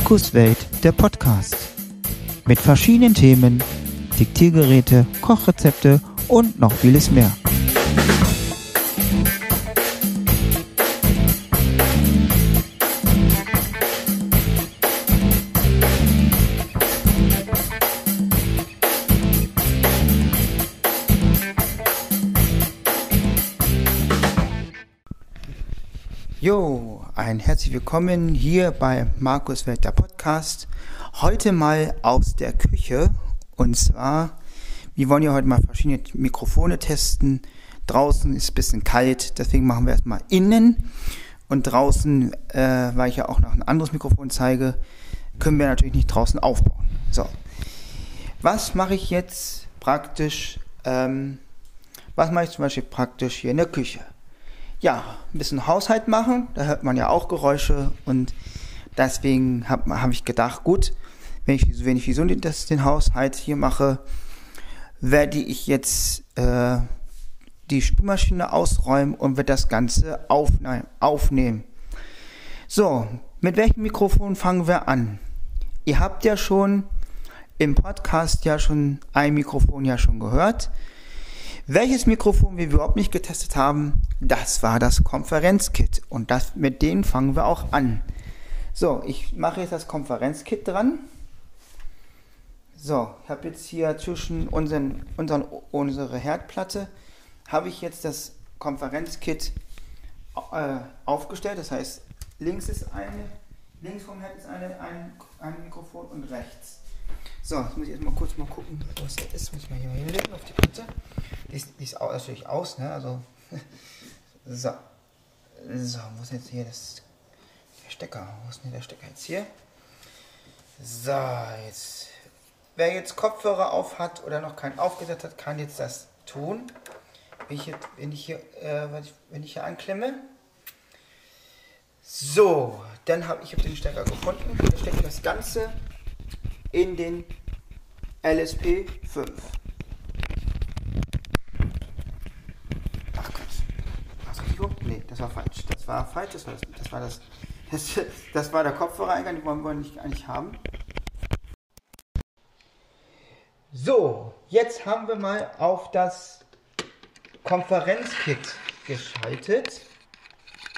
Markus Welt, der Podcast. Mit verschiedenen Themen, Diktiergeräte, Kochrezepte und noch vieles mehr. Herzlich willkommen hier bei Markus Welt der Podcast. Heute mal aus der Küche und zwar, wir wollen ja heute mal verschiedene Mikrofone testen. Draußen ist ein bisschen kalt, deswegen machen wir erstmal innen und draußen, äh, weil ich ja auch noch ein anderes Mikrofon zeige, können wir natürlich nicht draußen aufbauen. So, was mache ich jetzt praktisch? Ähm, was mache ich zum Beispiel praktisch hier in der Küche? Ja, ein bisschen Haushalt machen. Da hört man ja auch Geräusche und deswegen habe hab ich gedacht, gut, wenn ich, wenn ich wieso das, den Haushalt hier mache, werde ich jetzt äh, die Spülmaschine ausräumen und werde das Ganze aufne aufnehmen. So, mit welchem Mikrofon fangen wir an? Ihr habt ja schon im Podcast ja schon ein Mikrofon ja schon gehört. Welches Mikrofon wir überhaupt nicht getestet haben, das war das Konferenzkit. Und das, mit denen fangen wir auch an. So, ich mache jetzt das Konferenzkit dran. So, ich habe jetzt hier zwischen unseren, unseren, unsere Herdplatte, habe ich jetzt das Konferenzkit äh, aufgestellt. Das heißt, links ist eine, links vom Herd ist eine, ein, ein Mikrofon und rechts. So, jetzt muss ich jetzt mal kurz mal gucken, was das ist. Muss ich mal hier hinlegen auf die Platte. Ist, die ist natürlich aus, ne? Also. so. So, wo ist jetzt hier das. Der Stecker? Wo ist denn der Stecker jetzt hier? So, jetzt. Wer jetzt Kopfhörer auf hat oder noch keinen aufgesetzt hat, kann jetzt das tun. Wenn ich, jetzt, wenn ich hier, äh, wenn ich hier anklemme. So, dann habe ich den Stecker gefunden. Wir stecken das Ganze in den LSP 5. Nee, das war falsch. Das war falsch. Das war das, das war das, das, das war der Kopfhörereingang, den wollen wir nicht, eigentlich haben. So, jetzt haben wir mal auf das Konferenzkit geschaltet.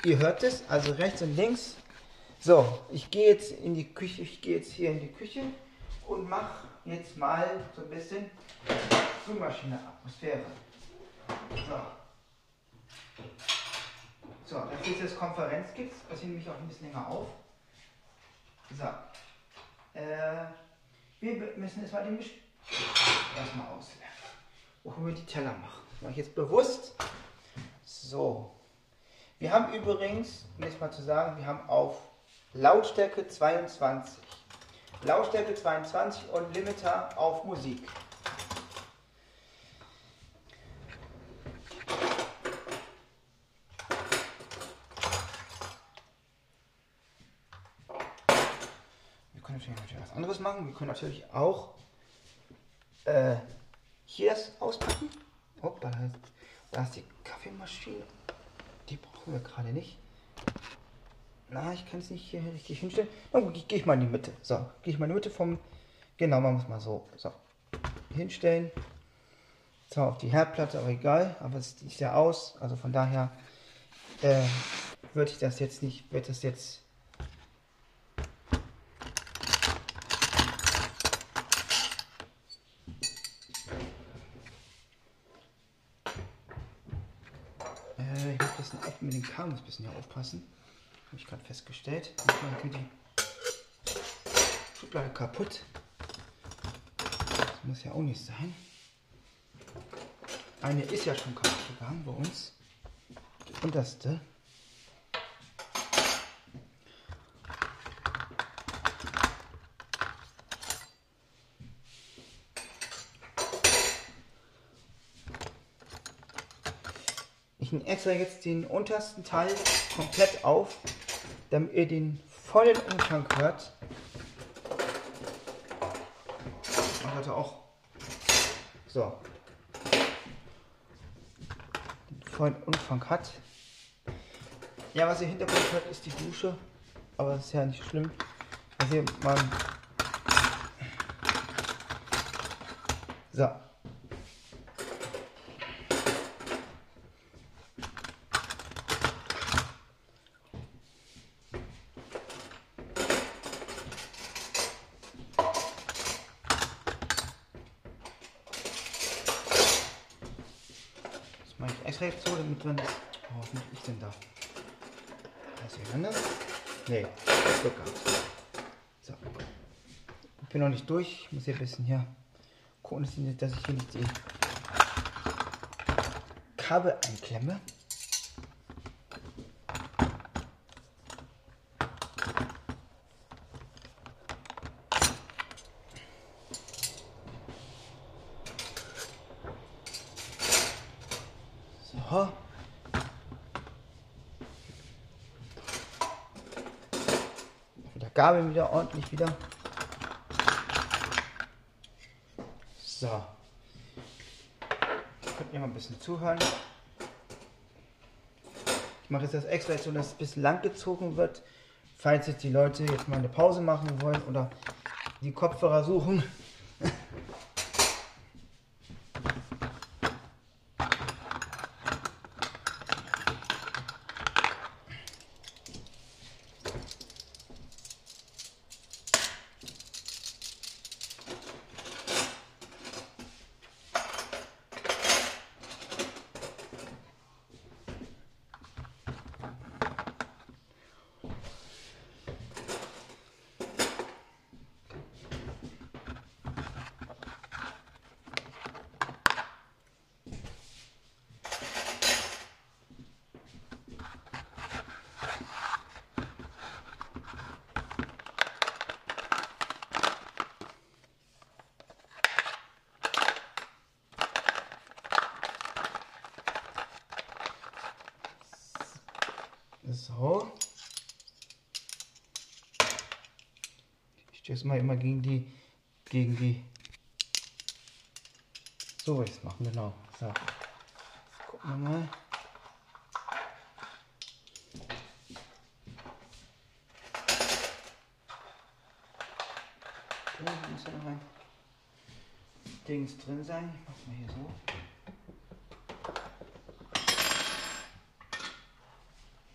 Ihr hört es, also rechts und links. So, ich gehe jetzt in die Küche, ich gehe jetzt hier in die Küche und mache jetzt mal so ein bisschen Spülmaschine-Atmosphäre. So. So, das ist das Konferenzkit, das hier nämlich auch ein bisschen länger auf. So. Äh, wir müssen jetzt mal den Misch erstmal ausleeren. Wo wir die Teller machen. Das mache ich jetzt bewusst. So. Wir haben übrigens, um jetzt mal zu sagen, wir haben auf Lautstärke 22. Lautstärke 22 und Limiter auf Musik. natürlich was anderes machen. Wir können natürlich auch äh, hier das auspacken. Hoppla, da ist die Kaffeemaschine. Die brauchen wir gerade nicht. Na, ich kann es nicht hier richtig hinstellen. Gut, gehe ich mal in die Mitte. So, gehe ich mal in die Mitte vom. Genau, wir es mal so. So, hinstellen. Zwar auf die Herdplatte, aber egal. Aber es sieht ja aus. Also von daher äh, würde ich das jetzt nicht, wird das jetzt mit den Kabel ein bisschen hier aufpassen. Habe ich gerade festgestellt. Manchmal geht die Schublade kaputt. Das muss ja auch nicht sein. Eine ist ja schon kaputt gegangen bei uns. Die unterste. Extra jetzt den untersten Teil komplett auf, damit ihr den vollen Umfang hört. Man hatte auch so den vollen Umfang hat. Ja, was ihr Hintergrund hört, ist die Dusche, aber das ist ja nicht schlimm. Also man. So. Jetzt so, damit man das. Oh, was mache ich denn da? Was hier ist? Nee, Glück gehabt. So. Ich bin noch nicht durch. Ich muss hier ein bisschen hier gucken, dass ich hier nicht die Kabel einklemme. So. Wieder Gabel wieder ordentlich wieder. So. Könnt ihr mal ein bisschen zuhören. Ich mache jetzt das extra so, dass es ein bisschen lang gezogen wird. Falls jetzt die Leute jetzt mal eine Pause machen wollen oder die Kopfhörer suchen. So. Ich stehe es mal immer gegen die, gegen die. So will ich es machen, genau. So. Gucken wir mal. Da muss ja noch ein Dings drin sein. Ich mach's mal hier so.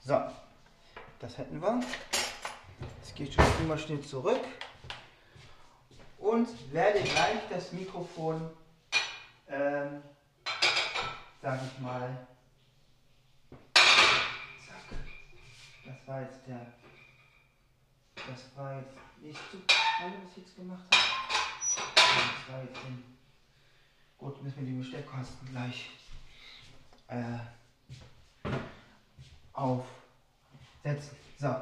So, das hätten wir. Jetzt gehe ich schon immer schnell zurück und werde gleich das Mikrofon, ähm, sag ich mal, zack, das war jetzt der, das war jetzt nicht zu was ich jetzt gemacht habe. Das war jetzt den, gut, müssen wir die Besteckkosten gleich äh, aufsetzen. So,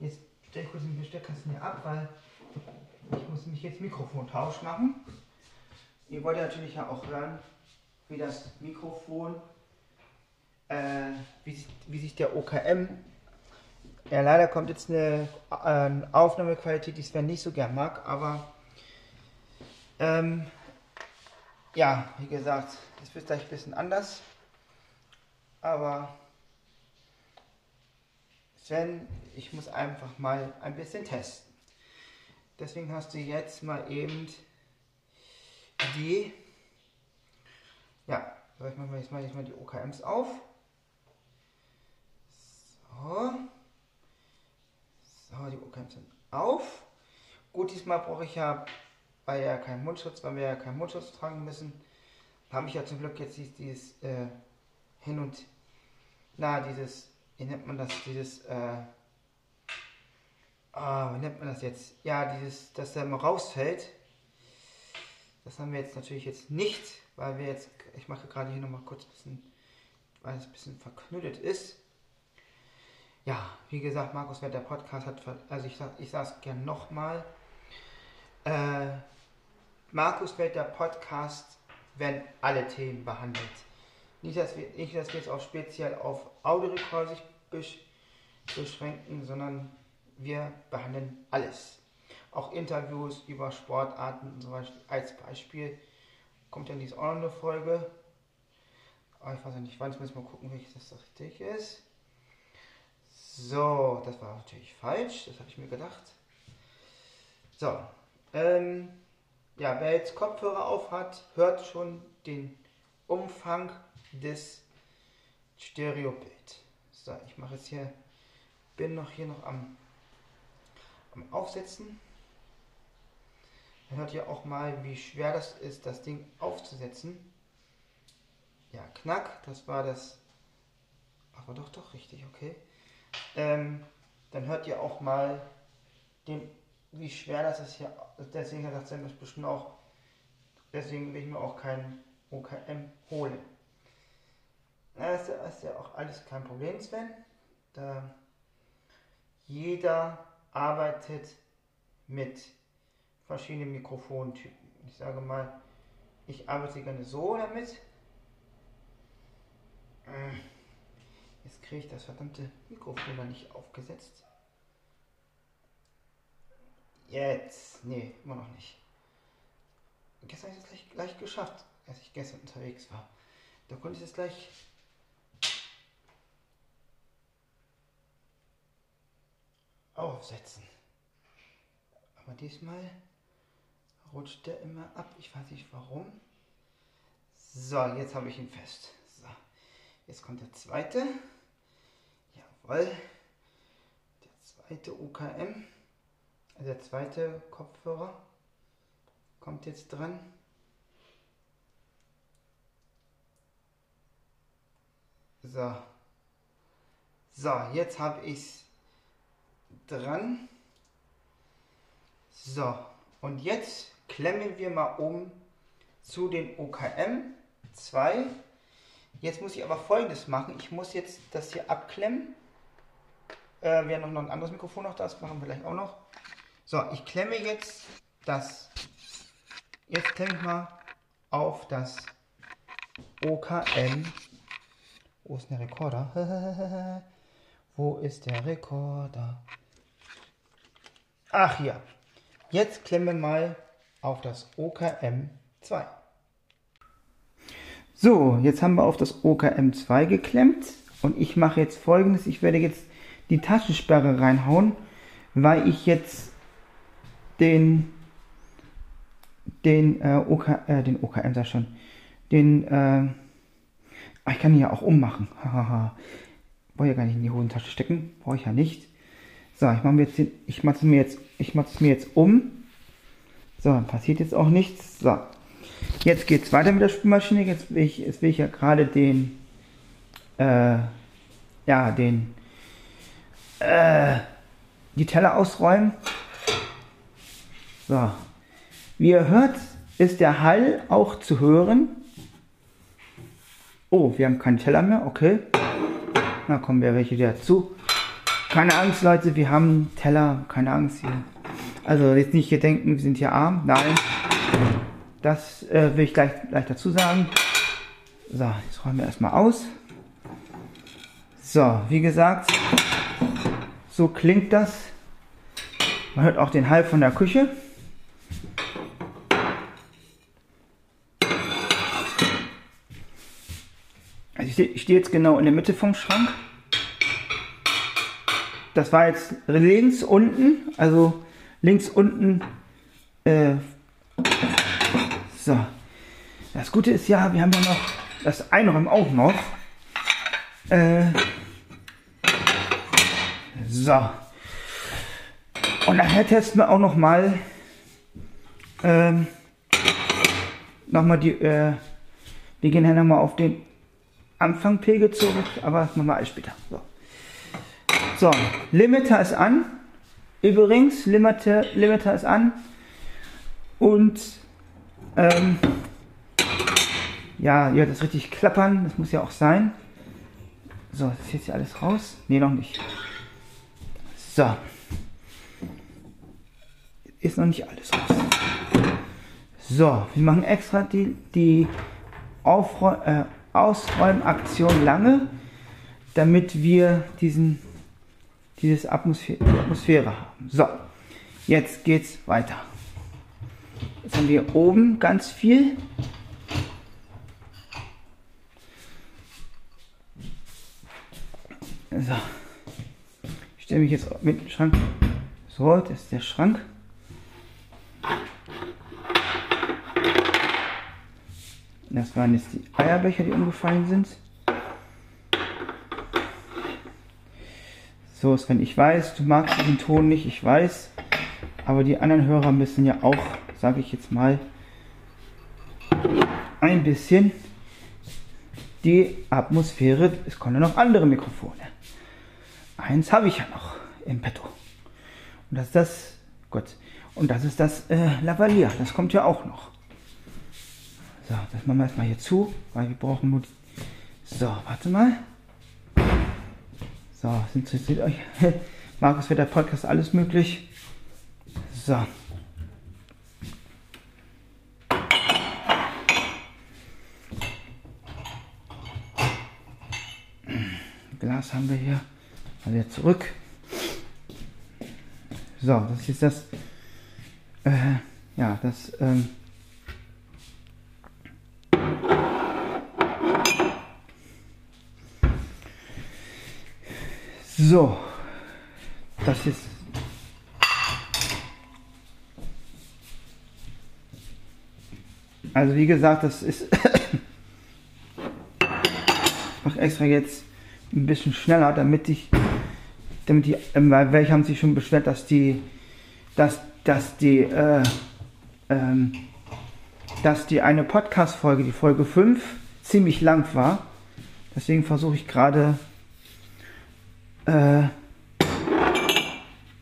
jetzt stelle ich kurz den Besteckkasten hier ab, weil ich muss mich jetzt Mikrofontausch machen. Ihr wollt natürlich ja auch hören, wie das Mikrofon, äh, wie, sich, wie sich der OKM, ja leider kommt jetzt eine, äh, Aufnahmequalität, die Sven nicht so gern mag, aber ähm, ja, wie gesagt, es wird gleich ein bisschen anders, aber Sven, ich muss einfach mal ein bisschen testen. Deswegen hast du jetzt mal eben die, ja, ich mache jetzt mal, jetzt mal die OKMs auf. So. So, die OKMs sind auf. Gut, diesmal brauche ich ja, weil ja kein Mundschutz, weil wir ja keinen Mundschutz tragen müssen, habe ich ja zum Glück jetzt dieses äh, Hin und, na, dieses wie nennt man das, dieses, äh, ah, wie nennt man das jetzt? Ja, dieses, dass der mal rausfällt. Das haben wir jetzt natürlich jetzt nicht, weil wir jetzt, ich mache gerade hier nochmal kurz ein bisschen, weil es ein bisschen verknüttelt ist. Ja, wie gesagt, Markus Wert, der Podcast hat, also ich, ich sage es gerne nochmal. Äh, Markus Wert, der Podcast, werden alle Themen behandelt. Nicht, dass wir, nicht, dass wir jetzt auch speziell auf Audiorekord sich beschränken, sondern wir behandeln alles. Auch Interviews über Sportarten und so weiter als Beispiel. Kommt ja diese auch noch eine Folge. Aber ich weiß nicht wann, ich muss mal gucken, welches das richtig ist. So, das war natürlich falsch, das habe ich mir gedacht. So, ähm, ja, wer jetzt Kopfhörer auf hat, hört schon den Umfang des Stereobild. So, ich mache jetzt hier, bin noch hier noch am, am Aufsetzen. Man hört ja auch mal, wie schwer das ist, das Ding aufzusetzen. Ja, knack, das war das. Aber doch, doch richtig, okay. Ähm, dann hört ihr auch mal, den, wie schwer das ist hier. Deswegen hat das bestimmt auch. Deswegen will ich mir auch kein OKM holen. Das ist ja auch alles kein Problem, Sven. Da jeder arbeitet mit verschiedenen Mikrofontypen. Ich sage mal, ich arbeite gerne so damit. Äh, jetzt kriege ich das verdammte Mikrofon da nicht aufgesetzt. Jetzt. Nee, immer noch nicht. Gestern habe ich es gleich, gleich geschafft, als ich gestern unterwegs war. Da konnte ich es gleich aufsetzen. Aber diesmal rutscht der immer ab. Ich weiß nicht warum. So, jetzt habe ich ihn fest. So, jetzt kommt der zweite. Jawohl. Der zweite UKM. Also der zweite Kopfhörer kommt jetzt dran. So. So, jetzt habe ich es dran. So, und jetzt klemmen wir mal um zu den OKM 2. Jetzt muss ich aber folgendes machen. Ich muss jetzt das hier abklemmen. Äh, wir haben noch ein anderes Mikrofon noch, das machen wir gleich auch noch. So, ich klemme jetzt das. Jetzt klemme ich mal auf das OKM. Wo ist der Rekorder? Wo ist der Rekorder? Ach ja. Jetzt klemmen wir mal auf das OKM 2. So, jetzt haben wir auf das OKM 2 geklemmt und ich mache jetzt folgendes. Ich werde jetzt die Taschensperre reinhauen, weil ich jetzt den den äh, OK, äh, den OKM sag schon, den äh, ich kann ihn ja auch ummachen. Hahaha. Brauche ja gar nicht in die Hosentasche stecken, brauche ich ja nicht. So, ich mache jetzt, ich mache es mir jetzt, ich mache es mir jetzt um. So, dann passiert jetzt auch nichts. So, jetzt geht es weiter mit der Spülmaschine. Jetzt will ich, jetzt will ich ja gerade den, äh, ja, den, äh, die Teller ausräumen. So, wie ihr hört, ist der Hall auch zu hören. Oh, wir haben keinen Teller mehr, okay. Na kommen wir welche dazu. Keine Angst, Leute, wir haben Teller, keine Angst hier. Also jetzt nicht hier denken, wir sind hier arm. Nein, das äh, will ich gleich, gleich dazu sagen. So, jetzt räumen wir erstmal aus. So, wie gesagt, so klingt das. Man hört auch den Hall von der Küche. Also ich stehe jetzt genau in der Mitte vom Schrank. Das war jetzt links unten, also links unten. Äh, so. Das Gute ist ja, wir haben ja noch das Einräumen auch noch. Äh, so. Und nachher testen wir auch noch mal ähm, noch mal die. Äh, wir gehen hier noch mal auf den Anfangpegel zurück, aber das machen wir alles später. So. So, Limiter ist an. Übrigens, Limiter, Limiter ist an. Und ähm, ja, ihr hört das richtig klappern. Das muss ja auch sein. So, das ist jetzt hier alles raus. Ne, noch nicht. So. Ist noch nicht alles raus. So, wir machen extra die, die Aufräu äh, Ausräumaktion lange, damit wir diesen dieses Atmosphäre, die Atmosphäre haben. So, jetzt geht's weiter. Jetzt haben wir oben ganz viel. So, ich stelle mich jetzt mit dem Schrank. So, das ist der Schrank. Das waren jetzt die Eierbecher, die umgefallen sind. So, Sven, ich weiß, du magst diesen Ton nicht, ich weiß. Aber die anderen Hörer müssen ja auch, sage ich jetzt mal, ein bisschen die Atmosphäre. Es kommen ja noch andere Mikrofone. Eins habe ich ja noch im Petto. Und das ist das, Gott, und das ist das äh, Lavalier. Das kommt ja auch noch. So, das machen wir erstmal hier zu, weil wir brauchen nur. Die so, warte mal. So, interessiert euch. Markus wird der Podcast alles möglich. So. Glas haben wir hier. Mal wieder zurück. So, das ist das. Äh, ja, das. Ähm, so, das ist. Also wie gesagt, das ist. ich mache extra jetzt ein bisschen schneller, damit ich, damit die, ähm, weil welche haben sich schon beschwert, dass die, dass, dass die, äh, ähm, dass die eine Podcast-Folge, die Folge 5, ziemlich lang war. Deswegen versuche ich gerade, äh,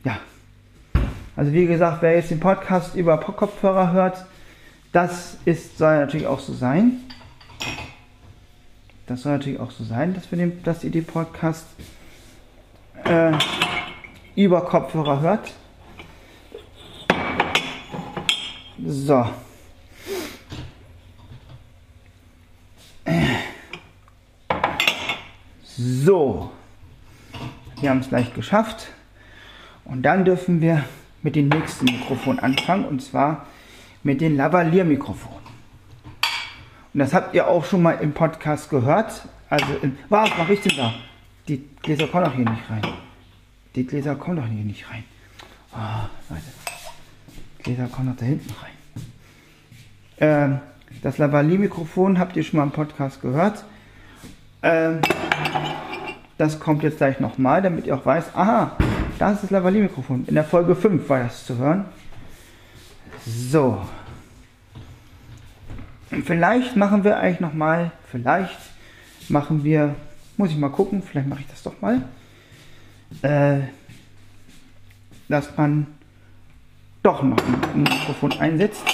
ja. Also wie gesagt, wer jetzt den Podcast über Kopfhörer hört, das ist, soll natürlich auch so sein. Das soll natürlich auch so sein, dass, wir den, dass ihr den Podcast äh, über Kopfhörer hört. So. So. Wir haben es gleich geschafft. Und dann dürfen wir mit dem nächsten Mikrofon anfangen. Und zwar mit dem Lavalier-Mikrofon. Und das habt ihr auch schon mal im Podcast gehört. Also, in, was mache ich denn da? Die Gläser kommen doch hier nicht rein. Die Gläser kommen doch hier nicht rein. Oh, Leute. Die Gläser kommen doch da hinten rein. Ähm, das Lavalier-Mikrofon habt ihr schon mal im Podcast gehört. Ähm, das kommt jetzt gleich nochmal, damit ihr auch weiß, aha, das ist das Lavalier-Mikrofon. In der Folge 5 war das zu hören. So, Vielleicht machen wir eigentlich nochmal, vielleicht machen wir, muss ich mal gucken, vielleicht mache ich das doch mal, äh, dass man doch noch ein Mikrofon einsetzt.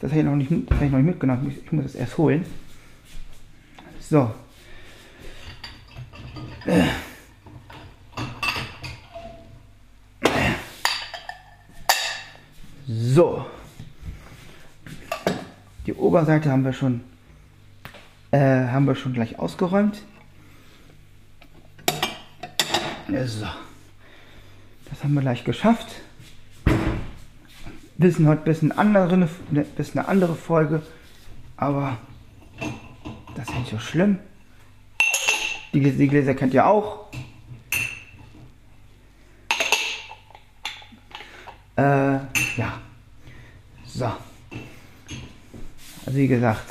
Das habe ich noch nicht, ich noch nicht mitgenommen, ich muss es erst holen. So. So. Die Oberseite haben wir schon, äh, haben wir schon gleich ausgeräumt. So. Das haben wir gleich geschafft. Wir sind heute ein bisschen, andere, ein bisschen eine andere Folge, aber das ist nicht so schlimm. Die, die Gläser kennt ihr auch. Äh, ja. So. Also wie gesagt,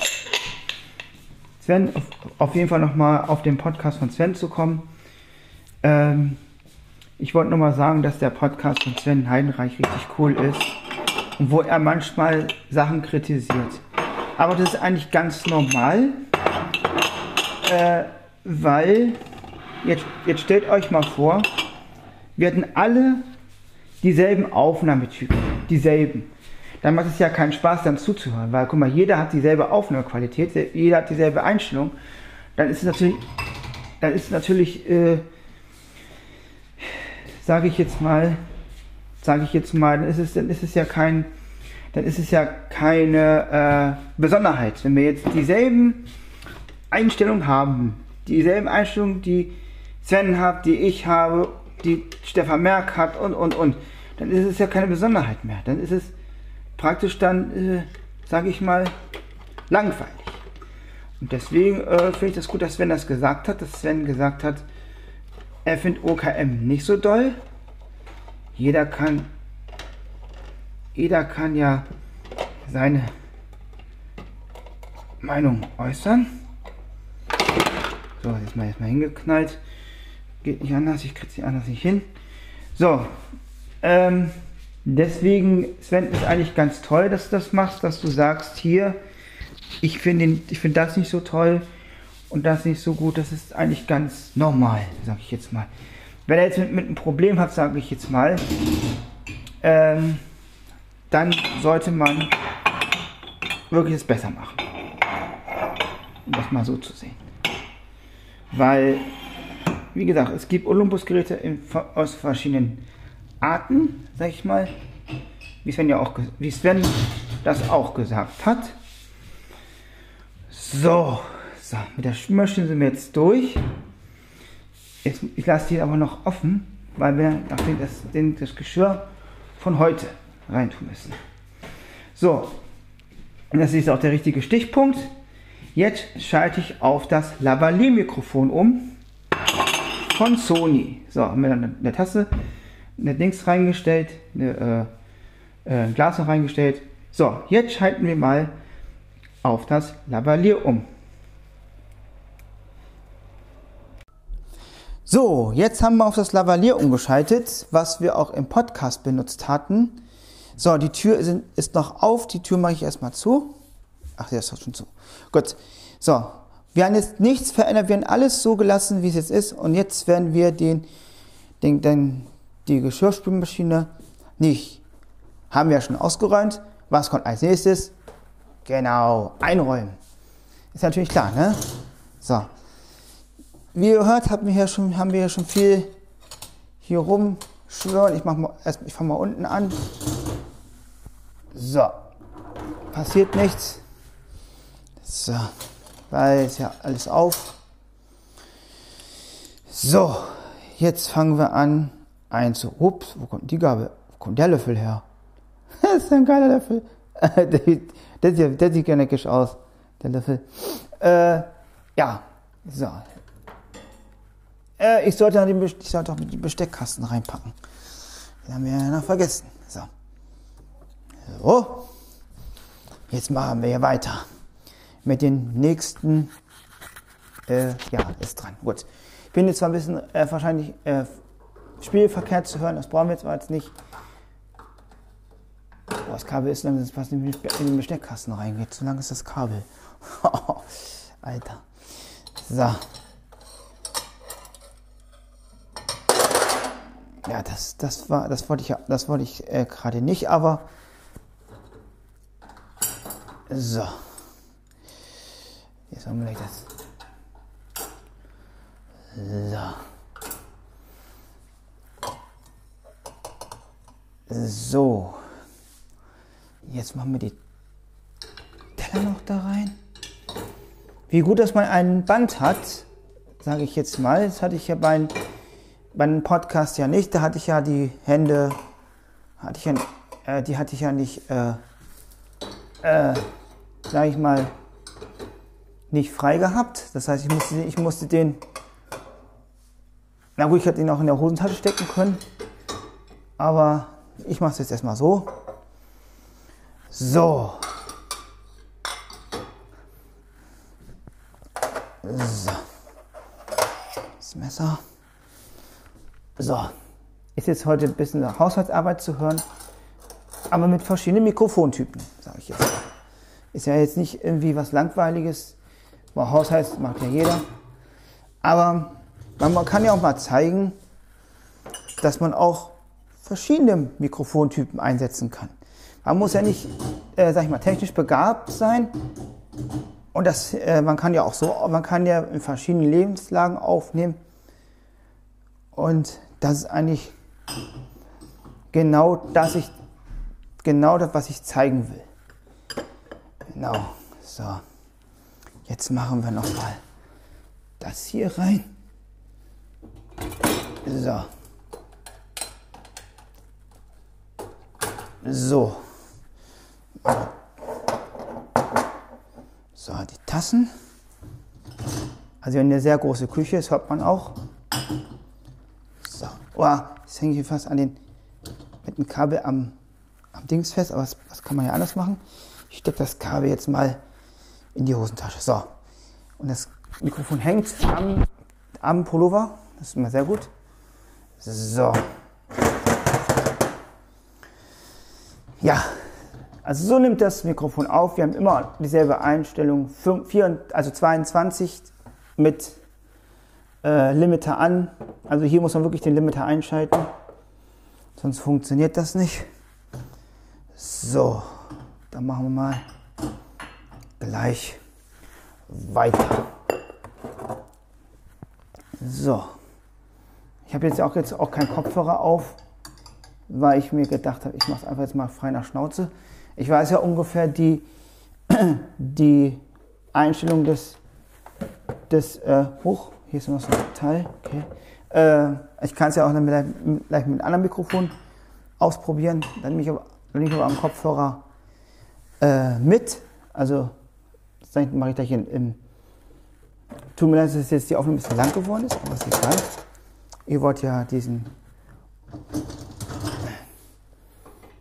Sven, auf, auf jeden Fall nochmal auf den Podcast von Sven zu kommen. Ähm, ich wollte nochmal sagen, dass der Podcast von Sven Heidenreich richtig cool ist und wo er manchmal Sachen kritisiert. Aber das ist eigentlich ganz normal, äh, weil jetzt, jetzt stellt euch mal vor, wir hatten alle dieselben Aufnahmetypen, dieselben dann macht es ja keinen Spaß, dann zuzuhören. Weil, guck mal, jeder hat dieselbe Aufnahmequalität, jeder hat dieselbe Einstellung. Dann ist es natürlich, dann ist es natürlich, äh, sage ich jetzt mal, sage ich jetzt mal, dann ist es, dann ist es ja kein, dann ist es ja keine äh, Besonderheit. Wenn wir jetzt dieselben Einstellungen haben, dieselben Einstellungen, die Sven hat, die ich habe, die Stefan Merck hat und, und, und, dann ist es ja keine Besonderheit mehr. Dann ist es praktisch dann, äh, sage ich mal, langweilig. Und deswegen äh, finde ich das gut, dass Sven das gesagt hat, dass Sven gesagt hat, er findet OKM nicht so doll. Jeder kann, jeder kann ja seine, Meinung äußern. So, jetzt mal erstmal hingeknallt. Geht nicht anders, ich kriege sie anders nicht hin. So, ähm, deswegen, Sven, ist eigentlich ganz toll, dass du das machst, dass du sagst, hier, ich finde find das nicht so toll und das nicht so gut. Das ist eigentlich ganz normal, sage ich jetzt mal. Wenn er jetzt mit, mit einem Problem hat, sage ich jetzt mal, ähm, dann sollte man wirklich es besser machen. Um das mal so zu sehen. Weil, wie gesagt, es gibt Olympus-Geräte aus verschiedenen Arten, sag ich mal. Wie Sven ja auch, wie Sven das auch gesagt hat. So, so mit der Spülmaschine sind wir jetzt durch. Jetzt, ich lasse die aber noch offen, weil wir nachdem das, das Geschirr von heute reintun müssen. So, das ist auch der richtige Stichpunkt. Jetzt schalte ich auf das Lavalier-Mikrofon um von Sony. So, haben wir dann eine Tasse, eine Dings reingestellt, eine, äh, äh, ein Glas noch reingestellt. So, jetzt schalten wir mal auf das Lavalier um. So, jetzt haben wir auf das Lavalier umgeschaltet, was wir auch im Podcast benutzt hatten. So, die Tür ist, ist noch auf, die Tür mache ich erstmal zu. Ach, der ist doch schon zu. Gut. So, wir haben jetzt nichts verändert, wir haben alles so gelassen, wie es jetzt ist. Und jetzt werden wir den, den, den, die Geschirrspülmaschine nicht, haben wir ja schon ausgeräumt. Was kommt als nächstes? Genau, einräumen. Ist natürlich klar, ne? So, wie ihr hört, haben wir hier schon, haben wir hier schon viel hier rumschwören. Ich, ich fange mal unten an. So. Passiert nichts. So. Weil ist ja alles auf. So. Jetzt fangen wir an einzu. Ups, wo kommt die Gabel? Wo kommt der Löffel her? das ist ein geiler Löffel. der, sieht, der sieht gerne aus. Der Löffel. Äh, ja. So. Äh, ich sollte, den, ich sollte auch die Besteckkasten reinpacken. Den haben wir ja noch vergessen. So. So. Jetzt machen wir hier weiter. Mit den nächsten. Äh, ja, ist dran. Gut. Ich bin jetzt zwar ein bisschen äh, wahrscheinlich äh, Spielverkehr zu hören, das brauchen wir jetzt mal jetzt nicht. Oh, das Kabel ist lang, dass es fast in den Besteckkasten reingeht. So lang ist das Kabel. Alter. So. Ja, das, das war, das wollte ich, das wollte ich äh, gerade nicht, aber so. Jetzt haben wir gleich das. So. So. Jetzt machen wir die Teller noch da rein. Wie gut, dass man ein Band hat, sage ich jetzt mal. Das hatte ich ja bei beim Podcast ja nicht. Da hatte ich ja die Hände, hatte ich ja, äh, die hatte ich ja nicht, äh, äh, sag ich mal, nicht frei gehabt. Das heißt, ich musste, ich musste den, na gut, ich hätte ihn auch in der Hosentasche stecken können. Aber ich mache es jetzt erstmal so. So. So. Das Messer. So, ist jetzt heute ein bisschen Haushaltsarbeit zu hören, aber mit verschiedenen Mikrofontypen, sage ich jetzt. Ist ja jetzt nicht irgendwie was Langweiliges, weil Haushalt macht ja jeder. Aber man kann ja auch mal zeigen, dass man auch verschiedene Mikrofontypen einsetzen kann. Man muss ja nicht, äh, sag ich mal, technisch begabt sein. Und das, äh, man kann ja auch so, man kann ja in verschiedenen Lebenslagen aufnehmen. Und das ist eigentlich genau das, ich, genau das, was ich zeigen will. Genau. So. Jetzt machen wir noch mal das hier rein. So. So. So, die Tassen. Also eine sehr große Küche, das hört man auch. Oh, jetzt hänge ich fast an den, mit dem Kabel am, am Dings fest, aber was, was kann man ja anders machen? Ich stecke das Kabel jetzt mal in die Hosentasche. So. Und das Mikrofon hängt am, am Pullover. Das ist immer sehr gut. So. Ja, also so nimmt das Mikrofon auf. Wir haben immer dieselbe Einstellung, 5, also 22 mit äh, Limiter an. Also hier muss man wirklich den Limiter einschalten, sonst funktioniert das nicht. So, dann machen wir mal gleich weiter. So, ich habe jetzt auch jetzt auch keinen Kopfhörer auf, weil ich mir gedacht habe, ich mache es einfach jetzt mal frei nach Schnauze. Ich weiß ja ungefähr die, die Einstellung des, des äh, hoch, hier ist noch so ein Teil, okay. Äh, ich kann es ja auch dann gleich mit einem anderen Mikrofon ausprobieren, dann nehme ich aber, dann nehme ich aber am Kopfhörer äh, mit, also das mache ich gleich in, in Tut mir leid, dass jetzt die Aufnahme ein bisschen lang geworden ist, aber ist egal. Ihr wollt ja diesen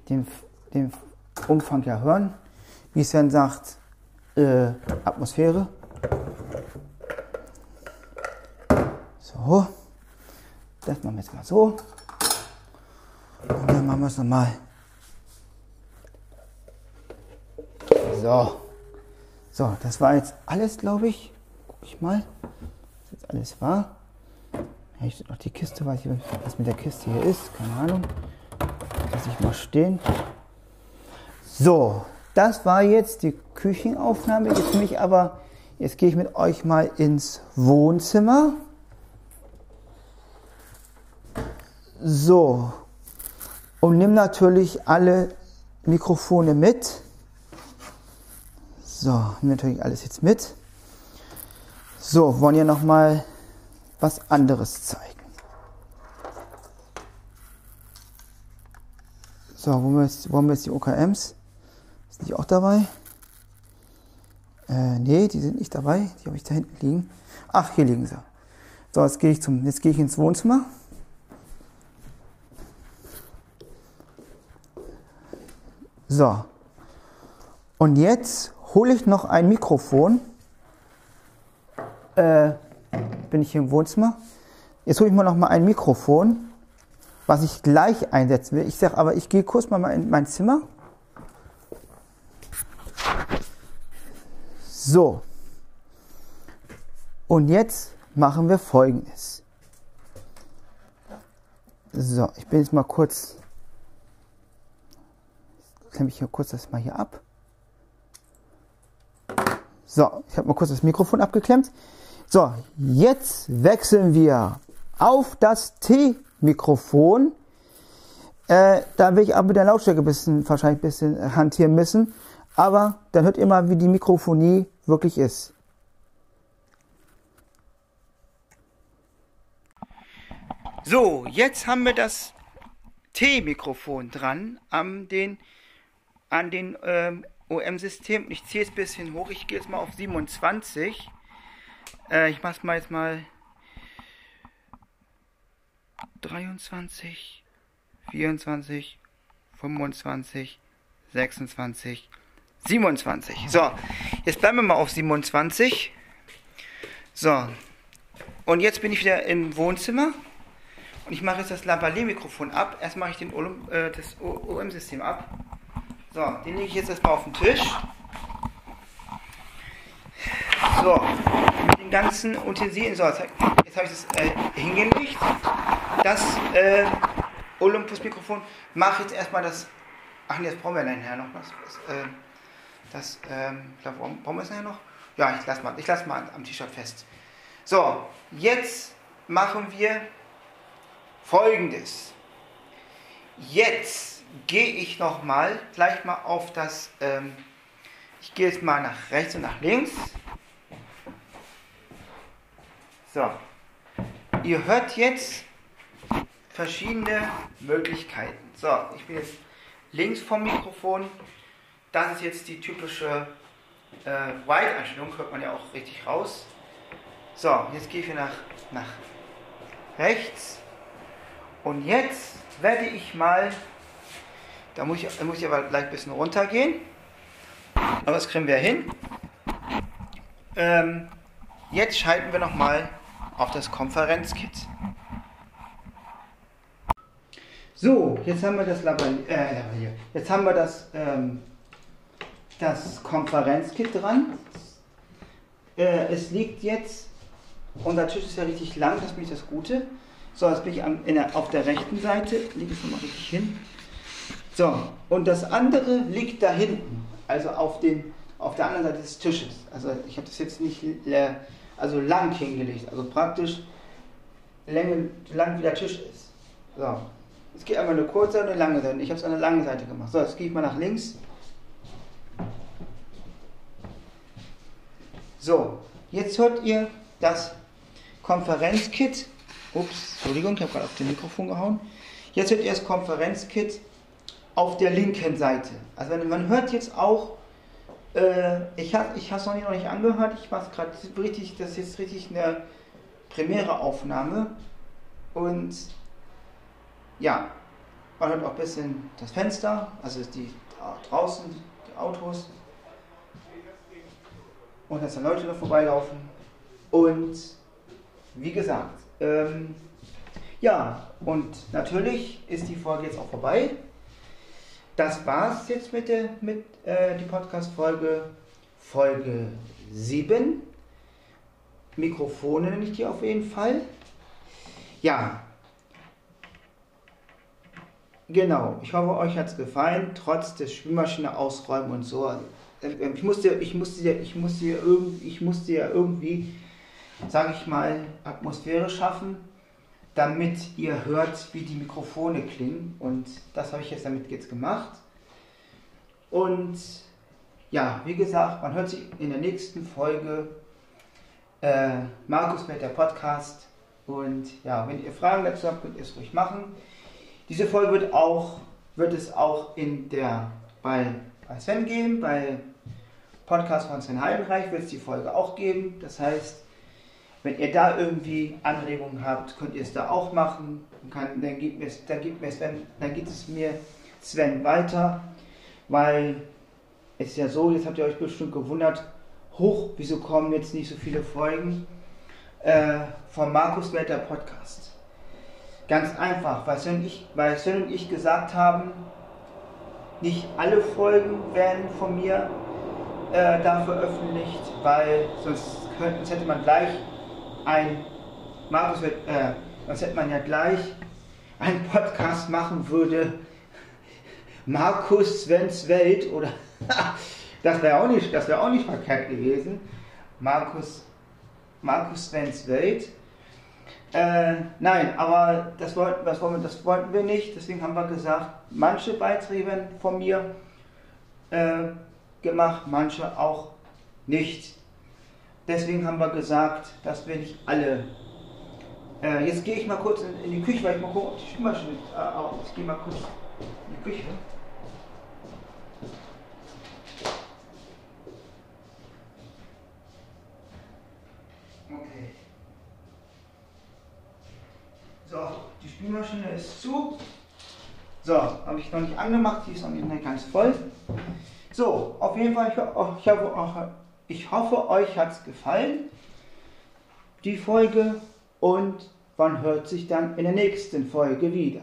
den, den Umfang ja hören. Wie Sven sagt, äh, Atmosphäre. So, das machen wir jetzt mal so. Und dann machen wir es nochmal. So. So, das war jetzt alles, glaube ich. Guck ich mal, was jetzt alles war. Ja, steht noch die Kiste, weiß ich, was mit der Kiste hier ist. Keine Ahnung. Lass ich mal stehen. So, das war jetzt die Küchenaufnahme. Jetzt mich aber, jetzt gehe ich mit euch mal ins Wohnzimmer. So, und nimm natürlich alle Mikrofone mit. So, nimm natürlich alles jetzt mit. So, wollen wir noch mal was anderes zeigen. So, wo wir jetzt, wollen wir jetzt die OKMs? Sind die auch dabei? Äh, nee, die sind nicht dabei. Die habe ich da hinten liegen. Ach, hier liegen sie. So, jetzt gehe ich zum, jetzt gehe ich ins Wohnzimmer. So. Und jetzt hole ich noch ein Mikrofon. Äh, bin ich hier im Wohnzimmer. Jetzt hole ich mir noch mal ein Mikrofon, was ich gleich einsetzen will. Ich sage aber, ich gehe kurz mal in mein Zimmer. So. Und jetzt machen wir folgendes. So, ich bin jetzt mal kurz. Klemme ich hier kurz das mal hier ab. So, ich habe mal kurz das Mikrofon abgeklemmt. So, jetzt wechseln wir auf das T-Mikrofon. Äh, da will ich aber mit der Lautstärke bisschen, wahrscheinlich ein bisschen hantieren müssen. Aber dann hört ihr mal, wie die Mikrofonie wirklich ist. So, jetzt haben wir das T-Mikrofon dran an den, an den ähm, OM-System. Ich ziehe es ein bisschen hoch. Ich gehe jetzt mal auf 27. Äh, ich mach's mal jetzt mal 23, 24, 25, 26, 27. So, jetzt bleiben wir mal auf 27. So, und jetzt bin ich wieder im Wohnzimmer und ich mache jetzt das Lavalier-Mikrofon ab. Erst mache ich den äh, das OM-System ab. So, den lege ich jetzt erstmal auf den Tisch. So, mit den ganzen Utensilien. So, jetzt, habe ich das äh, hingelegt. Das äh, Olympus-Mikrofon. Mache jetzt erstmal das. Ach nee, das brauchen wir nachher noch. Das, das, äh, das ähm, brauchen wir es nachher noch? Ja, ich lasse mal, lass mal am T-Shirt fest. So, jetzt machen wir folgendes. Jetzt gehe ich nochmal gleich mal auf das. Ähm, ich gehe jetzt mal nach rechts und nach links. So, ihr hört jetzt verschiedene Möglichkeiten. So, ich bin jetzt links vom Mikrofon. Das ist jetzt die typische äh, White-Einstellung, hört man ja auch richtig raus. So, jetzt gehe ich wieder nach, nach rechts. Und jetzt werde ich mal, da muss ich, muss ich aber gleich ein bisschen runtergehen. Aber das kriegen wir hin. ähm, jetzt schalten wir nochmal auf das Konferenzkit. So, jetzt haben wir das Lavalier, äh, jetzt haben wir das, ähm, das Konferenzkit dran. Äh, es liegt jetzt, unser Tisch ist ja richtig lang, das bin ich das Gute. So, jetzt bin ich an, der, auf der rechten Seite, lege es nochmal richtig hin. So, und das andere liegt da hinten, also auf, den, auf der anderen Seite des Tisches. Also ich habe das jetzt nicht also lang hingelegt, also praktisch Länge, lang wie der Tisch ist. So, es geht einmal eine kurze und eine lange Seite. Ich habe es an der langen Seite gemacht. So, jetzt gehe ich mal nach links. So, jetzt hört ihr das Konferenzkit. Ups, Entschuldigung, ich habe gerade auf den Mikrofon gehauen. Jetzt hört ihr das Konferenzkit auf der linken Seite. Also man hört jetzt auch, äh, ich habe ich es noch nicht, noch nicht angehört, ich mache es gerade richtig, das ist jetzt richtig eine Premiere-Aufnahme. Und ja, man hört auch ein bisschen das Fenster, also die draußen, die Autos. Und dass da Leute da vorbeilaufen. Und wie gesagt, ähm, ja, und natürlich ist die Folge jetzt auch vorbei. Das war's jetzt mit der mit äh, Podcast-Folge Folge 7. Mikrofone nenne ich die auf jeden Fall. Ja, Genau, ich hoffe, euch hat es gefallen, trotz des Spülmaschine ausräumen und so. Ähm, ich musste, ich musste, ich musste, ich musste ja irgendwie, sage ich mal, Atmosphäre schaffen, damit ihr hört, wie die Mikrofone klingen. Und das habe ich jetzt damit jetzt gemacht. Und ja, wie gesagt, man hört sich in der nächsten Folge äh, Markus mit der Podcast. Und ja, wenn ihr Fragen dazu habt, könnt ihr es ruhig machen. Diese Folge wird, auch, wird es auch in der, bei, bei Sven geben, bei Podcast von Sven Heidenreich wird es die Folge auch geben. Das heißt, wenn ihr da irgendwie Anregungen habt, könnt ihr es da auch machen. Kann, dann, gibt mir, dann, gibt mir Sven, dann gibt es mir Sven weiter, weil es ist ja so, jetzt habt ihr euch bestimmt gewundert, hoch, wieso kommen jetzt nicht so viele Folgen äh, vom Markus Welter Podcast. Ganz einfach, weil Sven, ich, weil Sven und ich gesagt haben, nicht alle Folgen werden von mir äh, da veröffentlicht, weil sonst, könnte, sonst hätte man gleich ein Markus wird, äh, sonst hätte man ja gleich einen Podcast machen würde, Markus Svens Welt oder das wäre auch nicht, das auch nicht verkehrt gewesen. Markus, Markus Svens Welt äh, nein, aber das wollten, das, wollten, das wollten wir nicht. Deswegen haben wir gesagt, manche Beiträge werden von mir äh, gemacht, manche auch nicht. Deswegen haben wir gesagt, dass wir nicht alle. Äh, jetzt gehe ich mal kurz in, in, die Küche, weil ich mal gucke, ob die Spülmaschine äh, auf. Ich gehe mal kurz in die Küche. So, die Spülmaschine ist zu. So, habe ich noch nicht angemacht, die ist noch nicht ganz voll. So, auf jeden Fall, ich, hoffe, ich hoffe euch hat es gefallen, die Folge. Und man hört sich dann in der nächsten Folge wieder.